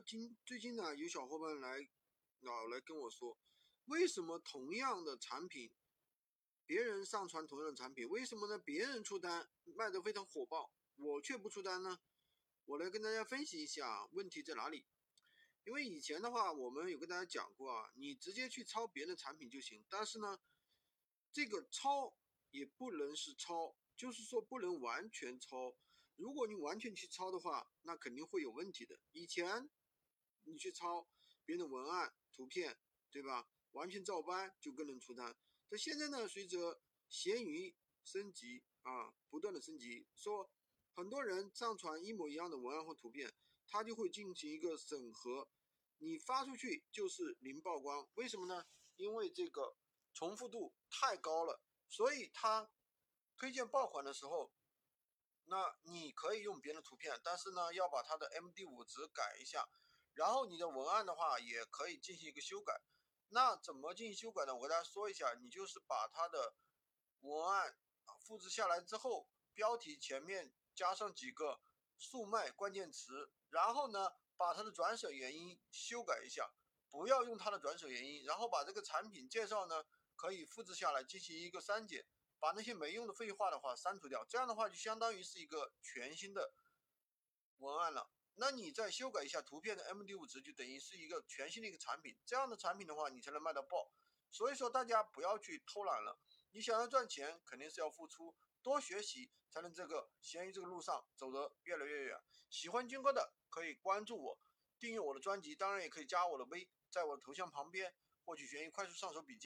今最近呢，有小伙伴来老来跟我说，为什么同样的产品，别人上传同样的产品，为什么呢？别人出单卖得非常火爆，我却不出单呢？我来跟大家分析一下问题在哪里。因为以前的话，我们有跟大家讲过啊，你直接去抄别人的产品就行，但是呢，这个抄也不能是抄，就是说不能完全抄。如果你完全去抄的话，那肯定会有问题的。以前你去抄别人的文案、图片，对吧？完全照搬就更能出单。但现在呢，随着闲鱼升级啊，不断的升级，说很多人上传一模一样的文案或图片。它就会进行一个审核，你发出去就是零曝光，为什么呢？因为这个重复度太高了，所以它推荐爆款的时候，那你可以用别人的图片，但是呢要把它的 MD5 值改一下，然后你的文案的话也可以进行一个修改。那怎么进行修改呢？我给大家说一下，你就是把它的文案复制下来之后，标题前面加上几个速卖关键词。然后呢，把它的转手原因修改一下，不要用它的转手原因，然后把这个产品介绍呢，可以复制下来进行一个删减，把那些没用的废话的话删除掉，这样的话就相当于是一个全新的文案了。那你再修改一下图片的 MD5 值，就等于是一个全新的一个产品。这样的产品的话，你才能卖到爆。所以说大家不要去偷懒了，你想要赚钱，肯定是要付出。多学习，才能这个闲鱼这个路上走得越来越远。喜欢军哥的可以关注我，订阅我的专辑，当然也可以加我的微，在我的头像旁边获取闲鱼快速上手笔记。